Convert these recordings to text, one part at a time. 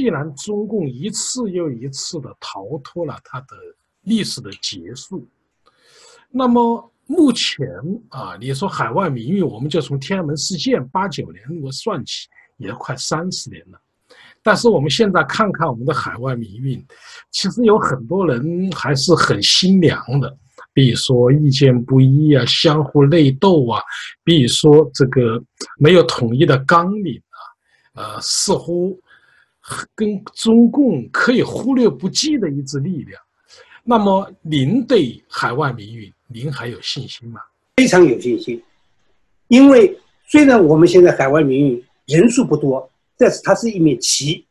既然中共一次又一次的逃脱了它的历史的结束，那么目前啊，你说海外民运，我们就从天安门事件八九年我算起，也快三十年了。但是我们现在看看我们的海外民运，其实有很多人还是很心凉的，比如说意见不一啊，相互内斗啊，比如说这个没有统一的纲领啊，呃，似乎跟中共可以忽略不计的一支力量。那么您对海外民运，您还有信心吗？非常有信心，因为虽然我们现在海外民运人数不多。但是它是一面旗，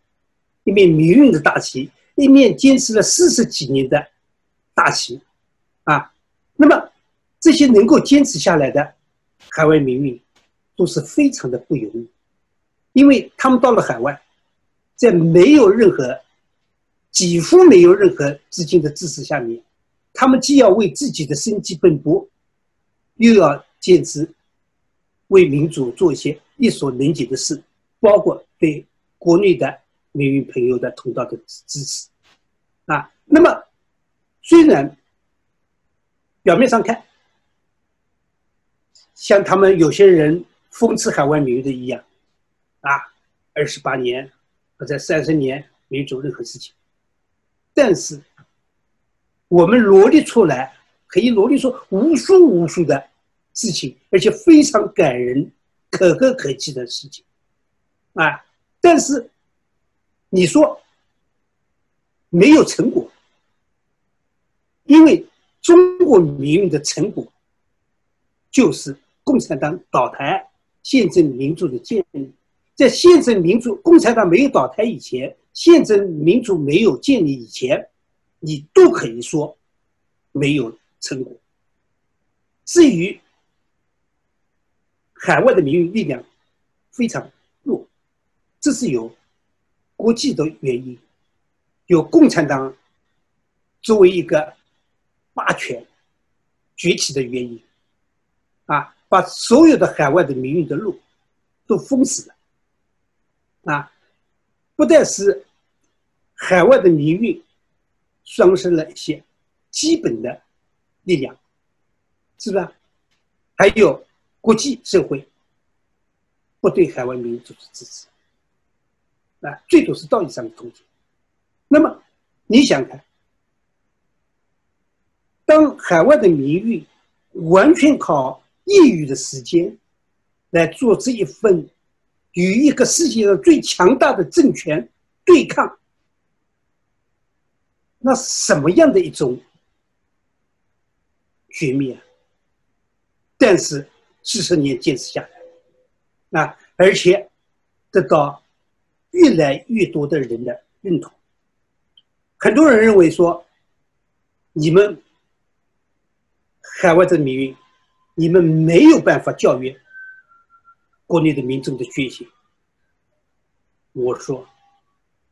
一面民运的大旗，一面坚持了四十几年的大旗，啊，那么这些能够坚持下来的海外民运，都是非常的不容易，因为他们到了海外，在没有任何、几乎没有任何资金的支持下面，他们既要为自己的生计奔波，又要坚持为民主做一些力所能及的事。包括对国内的民运朋友的通道的支持，啊，那么虽然表面上看，像他们有些人讽刺海外民运的一样，啊，二十八年或者三十年没做任何事情，但是我们罗列出来可以罗列出无数无数的事情，而且非常感人、可歌可泣的事情。啊，但是你说没有成果，因为中国民运的成果就是共产党倒台、宪政民主的建立。在宪政民主、共产党没有倒台以前，宪政民主没有建立以前，你都可以说没有成果。至于海外的民运力量非常弱。这是有国际的原因，有共产党作为一个霸权崛起的原因，啊，把所有的海外的民运的路都封死了，啊，不但是海外的民运丧失了一些基本的力量，是吧？还有国际社会不对海外民运做出支持。啊，最多是道义上的同情。那么，你想看，当海外的民运完全靠业余的时间来做这一份与一个世界上最强大的政权对抗，那什么样的一种局面？但是四十年坚持下来，啊，而且得到。越来越多的人的认同，很多人认为说，你们海外的民运，你们没有办法教育国内的民众的觉醒。我说，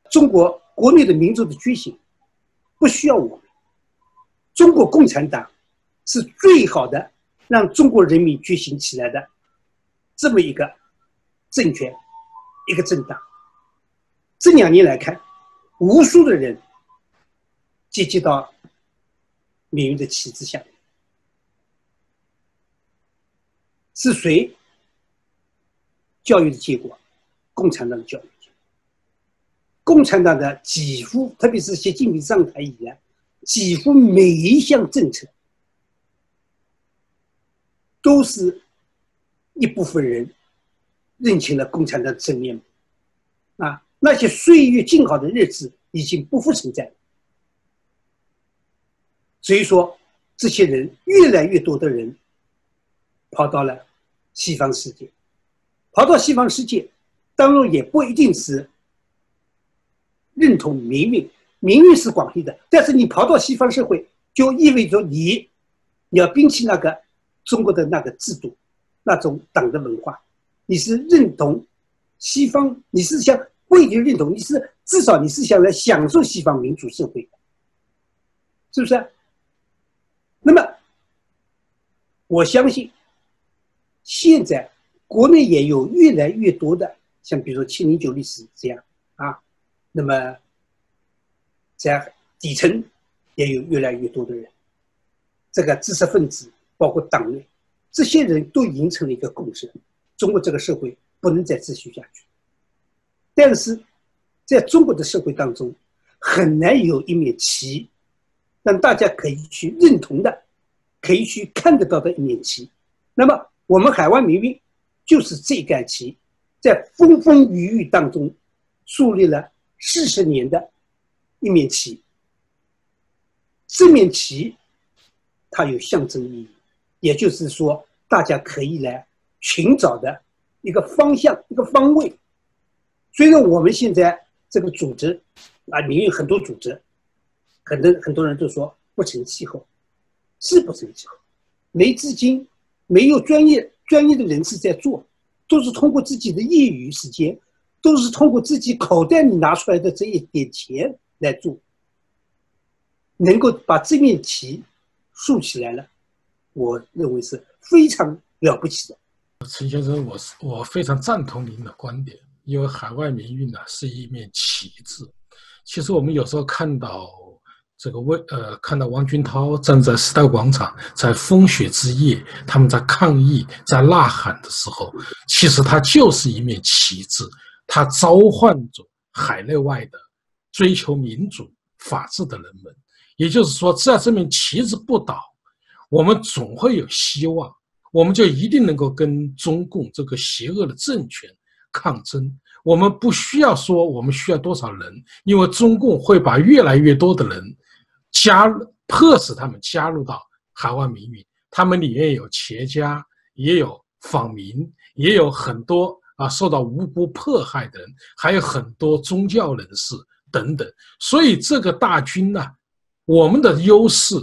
中国国内的民众的觉醒不需要我们，中国共产党是最好的让中国人民觉醒起来的这么一个政权，一个政党。这两年来看，无数的人接接到命运的旗帜下，是谁教育的结果？共产党的教育。共产党的几乎，特别是习近平上台以来，几乎每一项政策，都是一部分人认清了共产党的真面目啊。那些岁月静好的日子已经不复存在，所以说，这些人越来越多的人跑到了西方世界，跑到西方世界，当然也不一定是认同民运，民运是广义的，但是你跑到西方社会，就意味着你你要摒弃那个中国的那个制度，那种党的文化，你是认同西方，你是想。不一定认同，你是至少你是想来享受西方民主社会，是不是？那么，我相信，现在国内也有越来越多的，像比如说七零九历史这样啊，那么在底层也有越来越多的人，这个知识分子包括党内这些人都形成了一个共识：中国这个社会不能再继续下去。但是，在中国的社会当中，很难有一面旗让大家可以去认同的、可以去看得到的一面旗。那么，我们海外民运就是这杆旗，在风风雨雨当中树立了四十年的一面旗。这面旗它有象征意义，也就是说，大家可以来寻找的一个方向、一个方位。虽然我们现在这个组织啊，民运很多组织，很多很多人都说不成气候，是不成气候，没资金。没有专业专业的人士在做，都是通过自己的业余时间，都是通过自己口袋里拿出来的这一点钱来做，能够把这面旗竖起来了，我认为是非常了不起的。陈先生，我是我非常赞同您的观点，因为海外民运呢是一面旗帜。其实我们有时候看到。这个为呃，看到王军涛站在时代广场，在风雪之夜，他们在抗议、在呐喊的时候，其实它就是一面旗帜，它召唤着海内外的追求民主、法治的人们。也就是说，只要这面旗帜不倒，我们总会有希望，我们就一定能够跟中共这个邪恶的政权抗争。我们不需要说我们需要多少人，因为中共会把越来越多的人。加入迫使他们加入到海外民运，他们里面有企业家，也有访民，也有很多啊受到无辜迫害的人，还有很多宗教人士等等。所以这个大军呢，我们的优势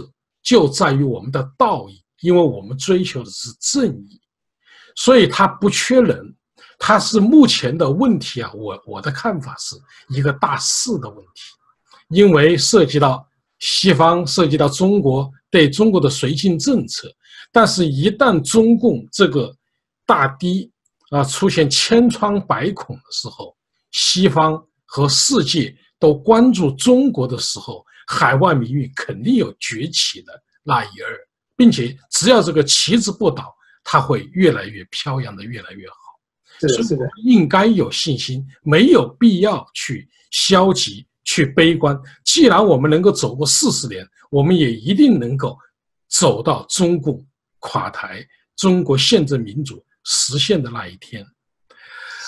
就在于我们的道义，因为我们追求的是正义，所以他不缺人。他是目前的问题啊，我我的看法是一个大势的问题，因为涉及到。西方涉及到中国对中国的绥靖政策，但是，一旦中共这个大堤啊出现千疮百孔的时候，西方和世界都关注中国的时候，海外民运肯定有崛起的那一日，并且只要这个旗帜不倒，它会越来越飘扬的越来越好。是的，应该有信心，没有必要去消极。去悲观。既然我们能够走过四十年，我们也一定能够走到中共垮台、中国宪政民主实现的那一天。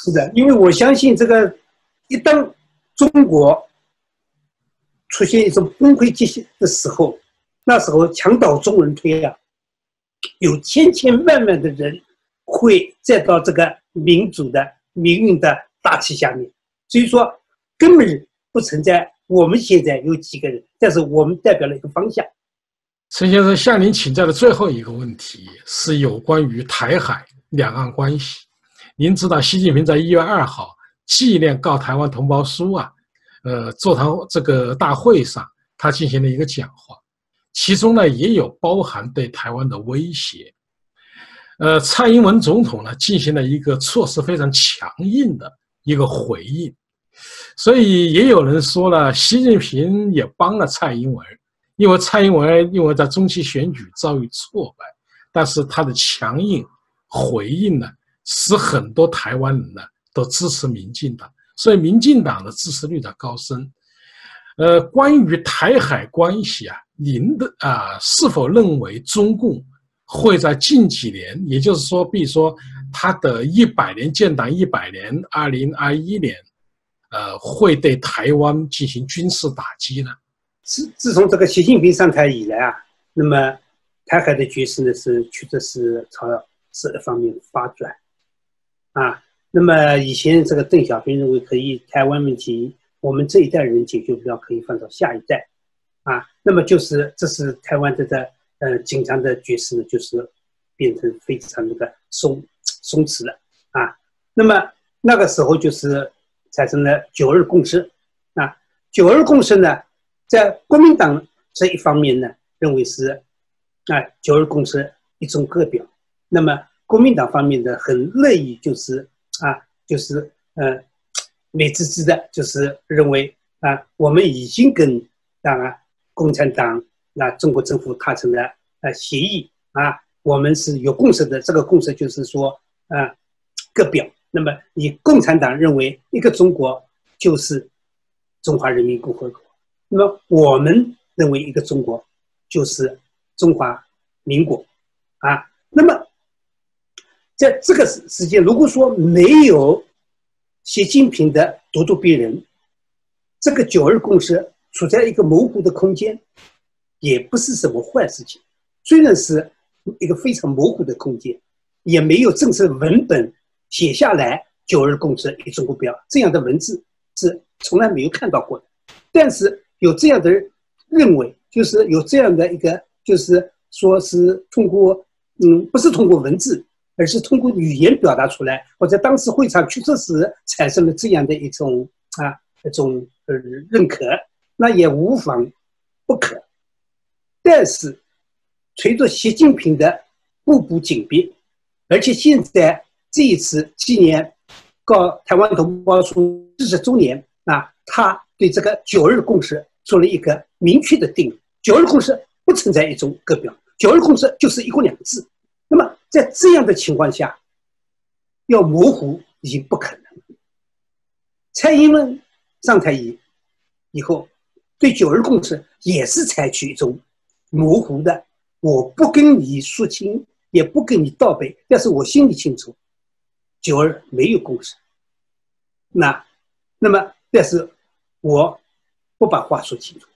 是的，因为我相信这个，一旦中国出现一种崩溃迹象的时候，那时候墙倒众人推啊，有千千万万的人会再到这个民主的命运的大旗下面。所以说，根本。不存在，我们现在有几个人，但是我们代表了一个方向。陈先生向您请教的最后一个问题是有关于台海两岸关系。您知道，习近平在一月二号纪念告台湾同胞书啊，呃，座谈这个大会上，他进行了一个讲话，其中呢也有包含对台湾的威胁。呃，蔡英文总统呢进行了一个措施非常强硬的一个回应。所以也有人说了，习近平也帮了蔡英文，因为蔡英文因为在中期选举遭遇挫败，但是他的强硬回应呢，使很多台湾人呢都支持民进党，所以民进党的支持率的高升。呃，关于台海关系啊，您的啊是否认为中共会在近几年，也就是说，比如说他的一百年建党一百年，二零二一年？呃，会对台湾进行军事打击呢？自自从这个习近平上台以来啊，那么台海的局势呢是确实是朝这一方面发展啊。那么以前这个邓小平认为可以台湾问题，我们这一代人解决不了，可以放到下一代啊。那么就是这是台湾这个呃紧张的局势呢，就是变成非常那个松松弛了啊。那么那个时候就是。产生了九二共识，啊，九二共识呢，在国民党这一方面呢，认为是啊九二共识一种个表，那么国民党方面呢很乐意就是啊就是呃美滋滋的，就是认为啊，我们已经跟当然共产党那中国政府达成了呃协议啊，我们是有共识的。这个共识就是说啊，各表。那么你共产党认为一个中国就是中华人民共和国，那么我们认为一个中国就是中华民国啊。那么在这个时时间，如果说没有习近平的咄咄逼人，这个九二共识处在一个模糊的空间，也不是什么坏事情。虽然是一个非常模糊的空间，也没有正式文本写下来“九二共识”一中目标这样的文字是从来没有看到过的。但是有这样的认为，就是有这样的一个，就是说是通过，嗯，不是通过文字。而是通过语言表达出来，或者当时会场确实产生了这样的一种啊一种呃认可，那也无妨不可。但是随着习近平的步步紧逼，而且现在这一次纪念告台湾同胞书四十周年啊，他对这个九二共识做了一个明确的定义：九二共识不存在一种各表，九二共识就是一国两制。那么，在这样的情况下，要模糊已经不可能。蔡英文上台以以后，对九二共识也是采取一种模糊的，我不跟你说清，也不跟你道别，但是我心里清楚，九二没有共识。那，那么，但是我不把话说清楚，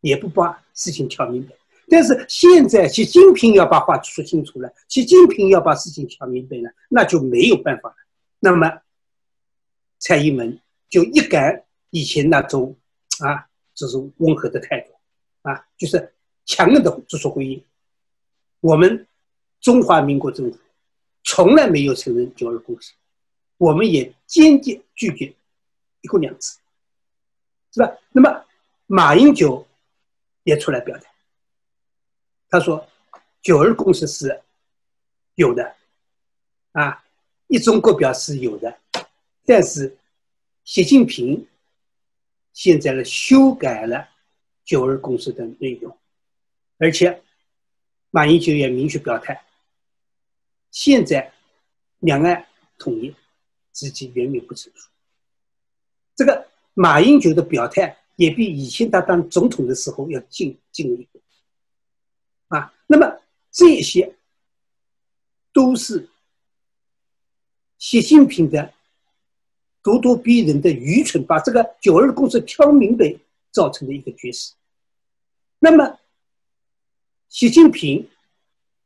也不把事情挑明白。但是现在，习近平要把话说清楚了，习近平要把事情挑明白了，那就没有办法了。那么，蔡英文就一改以前那种啊这种温和的态度，啊，就是强硬的做出回应。我们中华民国政府从来没有承认九二共识，我们也坚决拒绝一国两制，是吧？那么马英九也出来表态。他说：“九二共识是有的，啊，一中国表是有的，但是习近平现在呢修改了九二共识的内容，而且马英九也明确表态，现在两岸统一时机远远不成熟。这个马英九的表态也比以前他当总统的时候要进进一步。”啊，那么这些都是习近平的咄咄逼人的愚蠢，把这个九二共识挑明白造成的一个局势。那么，习近平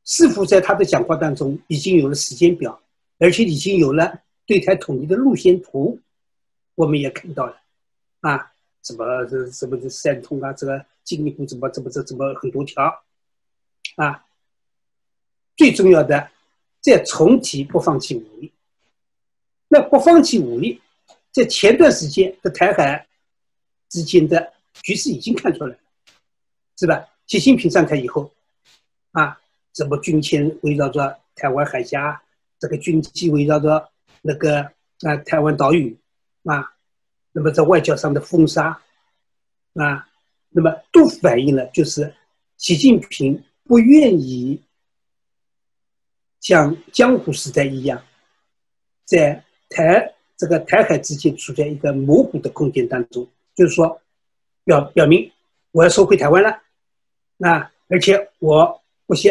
是否在他的讲话当中已经有了时间表，而且已经有了对台统一的路线图？我们也看到了，啊，什么这什么这三通啊，这个进一步怎么怎么这怎么很多条。啊，最重要的，再重提不放弃武力。那不放弃武力，在前段时间的台海之间的局势已经看出来了，是吧？习近平上台以后，啊，什么军舰围绕着台湾海峡，这个军机围绕着那个啊台湾岛屿，啊，那么在外交上的封杀，啊，那么都反映了就是习近平。不愿意像江湖时代一样，在台这个台海之间处在一个模糊的空间当中，就是说，表表明我要收回台湾了，那而且我不惜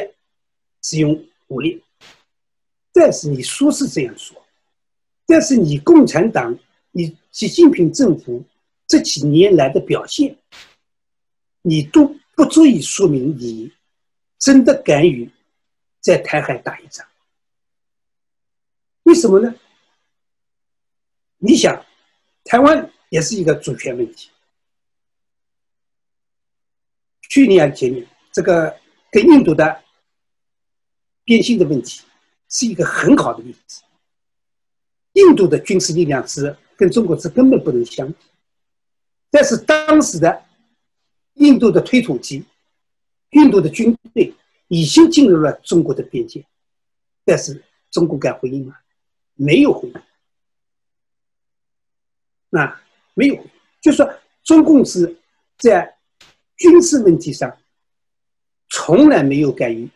使用武力。但是你说是这样说，但是你共产党、你习近平政府这几年来的表现，你都不足以说明你。真的敢于在台海打一仗？为什么呢？你想，台湾也是一个主权问题。去年前年，这个跟印度的边境的问题是一个很好的例子。印度的军事力量是跟中国是根本不能相比，但是当时的印度的推土机。印度的军队已经进入了中国的边界，但是中国敢回应吗？没有回应。那没有，就说中共是在军事问题上从来没有干预，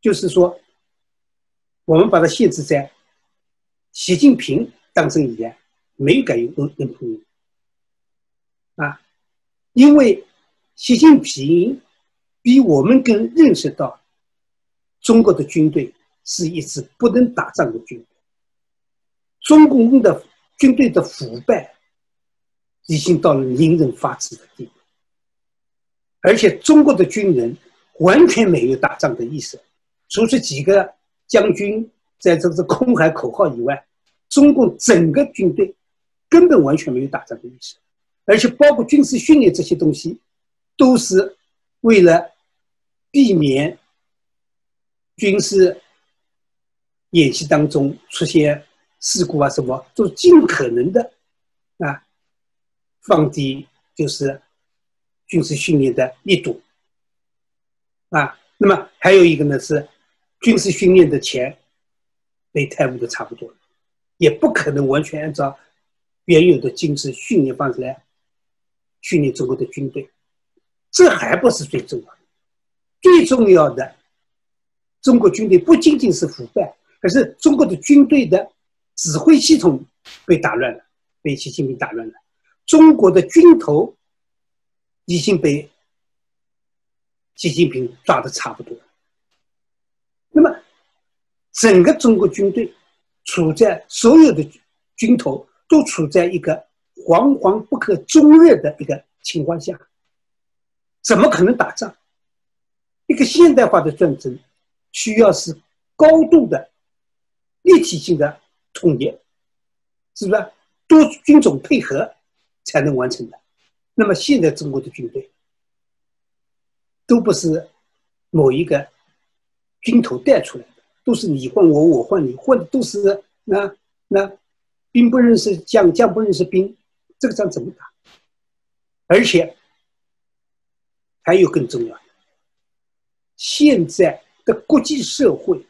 就是说，我们把它限制在习近平当政以来没有干预跟跟朋友啊，因为习近平比我们更认识到中国的军队是一支不能打仗的军队，中共的军队的腐败已经到了令人发指的地步。而且中国的军人完全没有打仗的意识，除去几个将军在这个空喊口号以外，中共整个军队根本完全没有打仗的意思，而且包括军事训练这些东西，都是为了避免军事演习当中出现事故啊什么，都尽可能的啊放低就是。军事训练的力度啊，那么还有一个呢是军事训练的钱被贪污的差不多了，也不可能完全按照原有的军事训练方式来训练中国的军队，这还不是最重要的，最重要的，中国军队不仅仅是腐败，而是中国的军队的指挥系统被打乱了，被习近平打乱了，中国的军头。已经被习近平抓的差不多。整个中国军队处在所有的军头都处在一个惶惶不可终日的一个情况下，怎么可能打仗？一个现代化的战争需要是高度的立体性的统一，是不是多军种配合才能完成的？那么现在中国的军队都不是某一个军头带出来的，都是你换我，我换你，换的都是那那兵不认识将，将不认识兵，这个仗怎么打？而且还有更重要的，现在的国际社会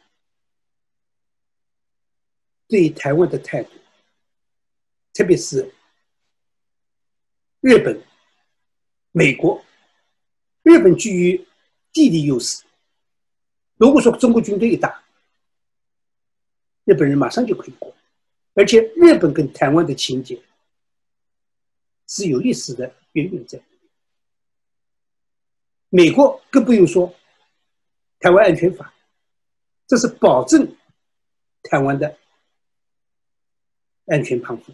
对台湾的态度，特别是日本。美国、日本居于地理优势。如果说中国军队一打，日本人马上就可以过。而且日本跟台湾的情节是有历史的渊源在。美国更不用说，《台湾安全法》，这是保证台湾的安全防护。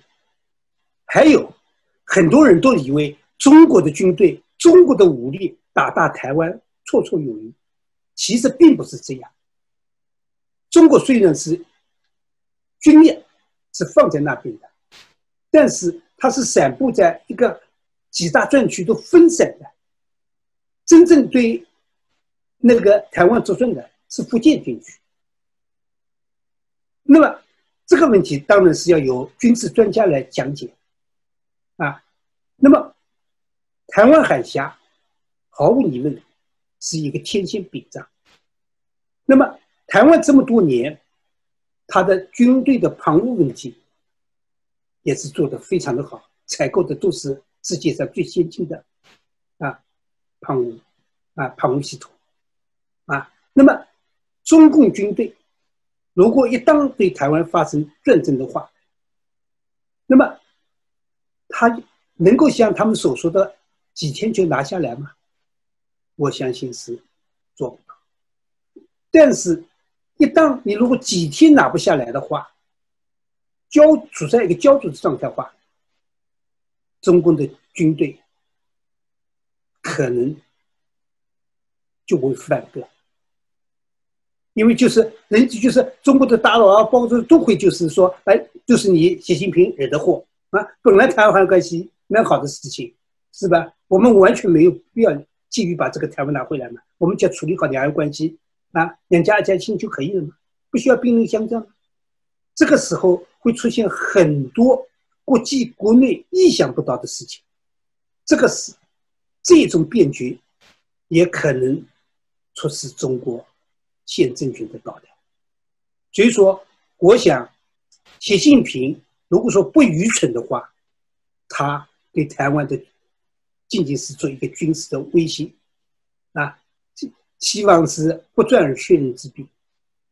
还有很多人都以为。中国的军队、中国的武力打大台湾绰绰有余，其实并不是这样。中国虽然是军力是放在那边的，但是它是散布在一个几大战区都分散的。真正对那个台湾作战的是福建军区。那么这个问题当然是要由军事专家来讲解啊。那么。台湾海峡毫无疑问是一个天线屏障。那么，台湾这么多年，他的军队的防务问题也是做得非常的好，采购的都是世界上最先进的啊防务啊防务系统啊。那么，中共军队如果一旦对台湾发生战争的话，那么他能够像他们所说的。几天就拿下来吗？我相信是做不到。但是，一旦你如果几天拿不下来的话，焦处在一个焦灼的状态话，中共的军队可能就会反戈。因为就是人就是中国的大佬啊，包括都会就是说，哎，就是你习近平惹的祸啊！本来台湾关系蛮好的事情，是吧？我们完全没有必要急于把这个台湾拿回来嘛，我们只要处理好两岸关系啊，两家一家亲就可以了嘛，不需要兵戎相战。这个时候会出现很多国际国内意想不到的事情，这个是这种变局也可能促使中国现政权的到来。所以说，我想习近平如果说不愚蠢的话，他对台湾的仅仅是做一个军事的威胁，啊，希望是不战而屈人之兵，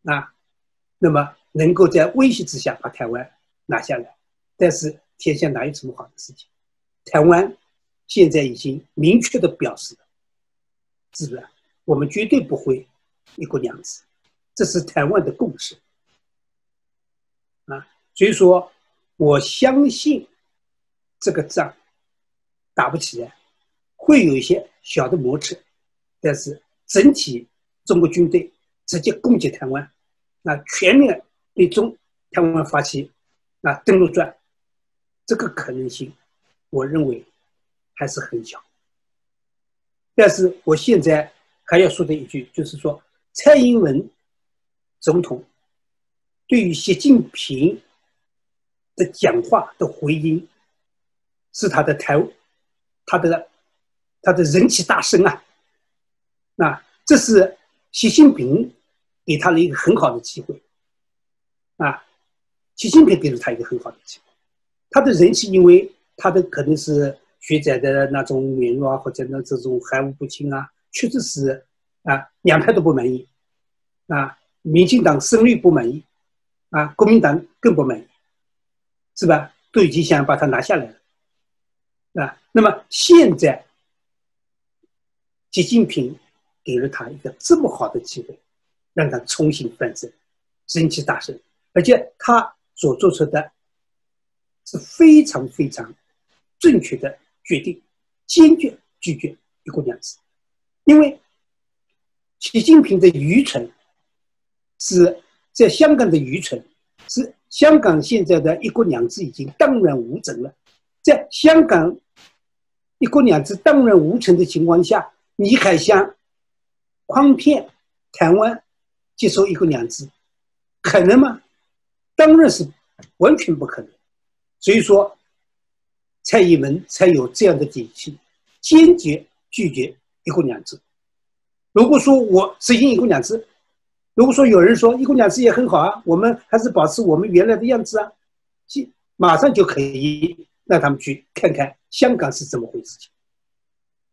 啊，那么能够在威胁之下把台湾拿下来。但是天下哪有这么好的事情？台湾现在已经明确的表示了，是不是？我们绝对不会一国两制，这是台湾的共识。啊，所以说，我相信这个仗打不起来，会有一些小的摩擦，但是整体中国军队直接攻击台湾，那全面对中台湾发起那登陆战，这个可能性，我认为还是很小。但是我现在还要说的一句，就是说，蔡英文总统对于习近平的讲话的回应，是他的台，他的他的人气大升啊！那这是习近平给他了一个很好的机会啊！习近平给了他一个很好的机会。他的人气，因为他的可能是学者的那种软弱啊，或者那这种含糊不清啊，确实是啊，两派都不满意啊，民进党声率不满意啊，国民党更不满意，是吧？都已经想把他拿下来了啊。那么现在，习近平给了他一个这么好的机会，让他重新翻身，人气大升，而且他所做出的。是非常非常正确的决定，坚决拒绝一国两制，因为习近平的愚蠢是在香港的愚蠢，是香港现在的一国两制已经荡然无存了，在香港一国两制荡然无存的情况下，你还想诓骗台湾接受一国两制，可能吗？当然是完全不可能。所以说，蔡英文才有这样的底气，坚决拒绝一国两制。如果说我实行一国两制，如果说有人说一国两制也很好啊，我们还是保持我们原来的样子啊，即马上就可以让他们去看看香港是怎么回事情，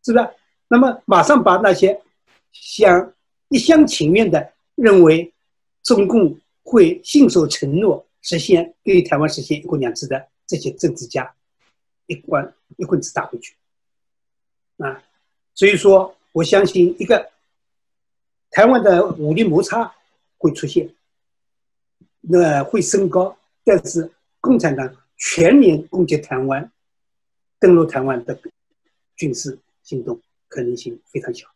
是不是？那么马上把那些想一厢情愿的认为中共会信守承诺，实现对台湾实现一国两制的。这些政治家一棍一棍子打回去啊！所以说，我相信一个台湾的武力摩擦会出现，那会升高，但是共产党全面攻击台湾、登陆台湾的军事行动可能性非常小。